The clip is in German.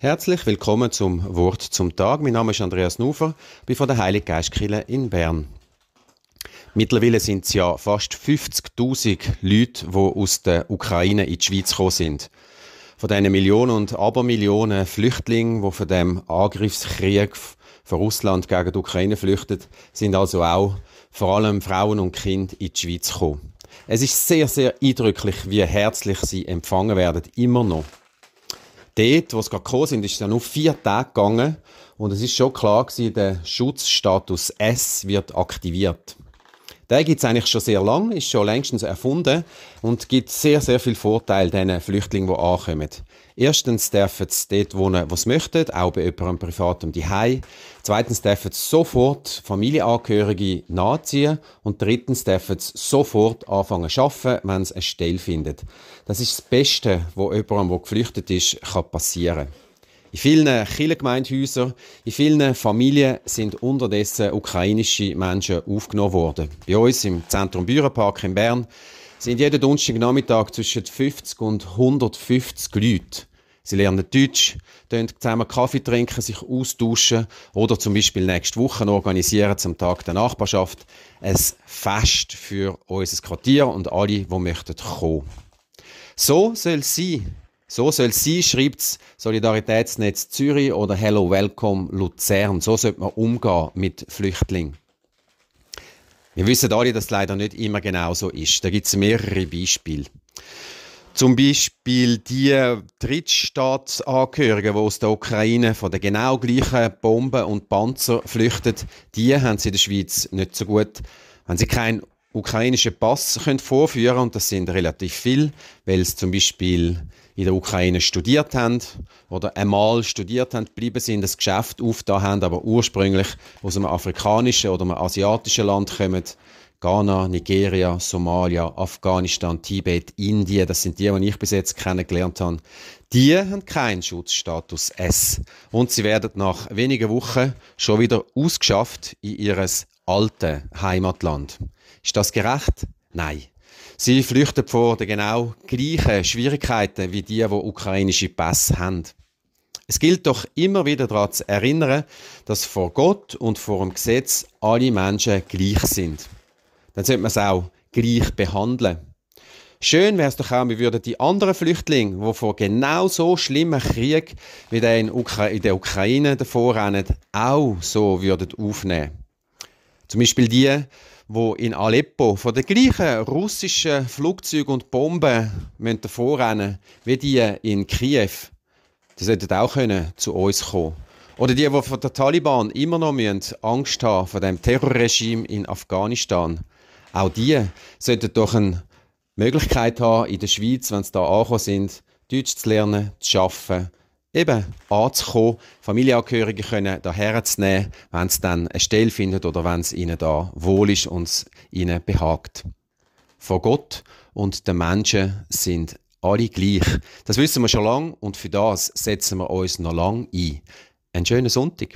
Herzlich willkommen zum Wort zum Tag. Mein Name ist Andreas Nufer, bin von der Heilig Geistkirche in Bern. Mittlerweile sind es ja fast 50.000 Leute, die aus der Ukraine in die Schweiz gekommen sind. Von diesen Millionen und Abermillionen Flüchtlingen, die von dem Angriffskrieg von Russland gegen die Ukraine flüchten, sind also auch vor allem Frauen und Kinder in die Schweiz gekommen. Es ist sehr, sehr eindrücklich, wie herzlich sie empfangen werden, immer noch dort, wo sie gerade gekommen sind, ist es ja nur vier Tage gegangen und es ist schon klar gewesen, der Schutzstatus S wird aktiviert. Der gibt es eigentlich schon sehr lang, ist schon längstens erfunden und gibt sehr, sehr viel Vorteil den Flüchtlingen, die ankommen. Erstens dürfen sie dort wohnen, wo sie möchten, auch bei jemandem privat um die. Zweitens dürfen sie sofort Familienangehörige nachziehen. Und drittens dürfen sie sofort anfangen zu arbeiten, wenn sie eine Stelle finden. Das ist das Beste, was jemandem, der geflüchtet ist, passieren kann. In vielen Kirchengemeindehäusern, in vielen Familien sind unterdessen ukrainische Menschen aufgenommen worden. Bei uns im Zentrum Bürenpark in Bern sind jeden Donnerstagnachmittag zwischen 50 und 150 Leute. Sie lernen Deutsch, zusammen Kaffee trinken, sich austauschen oder zum Beispiel nächste Woche organisieren zum Tag der Nachbarschaft ein Fest für unser Quartier und alle, die möchten kommen. So soll es sein. So soll es sein, schreibt das Solidaritätsnetz Zürich oder Hello Welcome Luzern. So sollte man umgehen mit Flüchtlingen. Wir wissen alle, dass es leider nicht immer genau so ist. Da gibt es mehrere Beispiele. Zum Beispiel die Drittstaatsangehörigen, die aus der Ukraine von den genau gleichen Bomben und Panzer flüchten, die haben sie in der Schweiz nicht so gut. Wenn sie keinen ukrainischen Pass können vorführen und das sind relativ viele, weil sie zum Beispiel in der Ukraine studiert haben oder einmal studiert haben, geblieben sind, das Geschäft aufgetan haben, aber ursprünglich aus einem afrikanischen oder einem asiatischen Land kommen, Ghana, Nigeria, Somalia, Afghanistan, Tibet, Indien, das sind die, die ich bis jetzt kennengelernt habe, die haben keinen Schutzstatus S. Und sie werden nach wenigen Wochen schon wieder ausgeschafft in ihr altes Heimatland. Ist das gerecht? Nein. Sie flüchten vor den genau gleichen Schwierigkeiten wie die, die ukrainische Pässe haben. Es gilt doch immer wieder daran zu erinnern, dass vor Gott und vor dem Gesetz alle Menschen gleich sind dann sollte man es auch gleich behandeln. Schön wäre es doch auch, wir würden die anderen Flüchtlinge, die vor genau so schlimmen Krieg wie der in, Ukra in der Ukraine davor rennen, auch so würden aufnehmen. Zum Beispiel die, wo in Aleppo von den gleichen russischen Flugzeugen und Bomben davor rennen wie die in Kiew. Die sollten auch können zu uns kommen. Oder die, die von der Taliban immer noch Angst haben vor dem Terrorregime in Afghanistan. Auch die sollten doch eine Möglichkeit haben, in der Schweiz, wenn sie da angekommen sind, Deutsch zu lernen, zu arbeiten, eben anzukommen, Familienangehörige können daher zu nehmen, wenn sie dann eine Stelle finden oder wenn es ihnen da wohl ist und es ihnen behagt. Vor Gott und den Menschen sind alle gleich. Das wissen wir schon lange und für das setzen wir uns noch lange ein. Einen schönen Sonntag.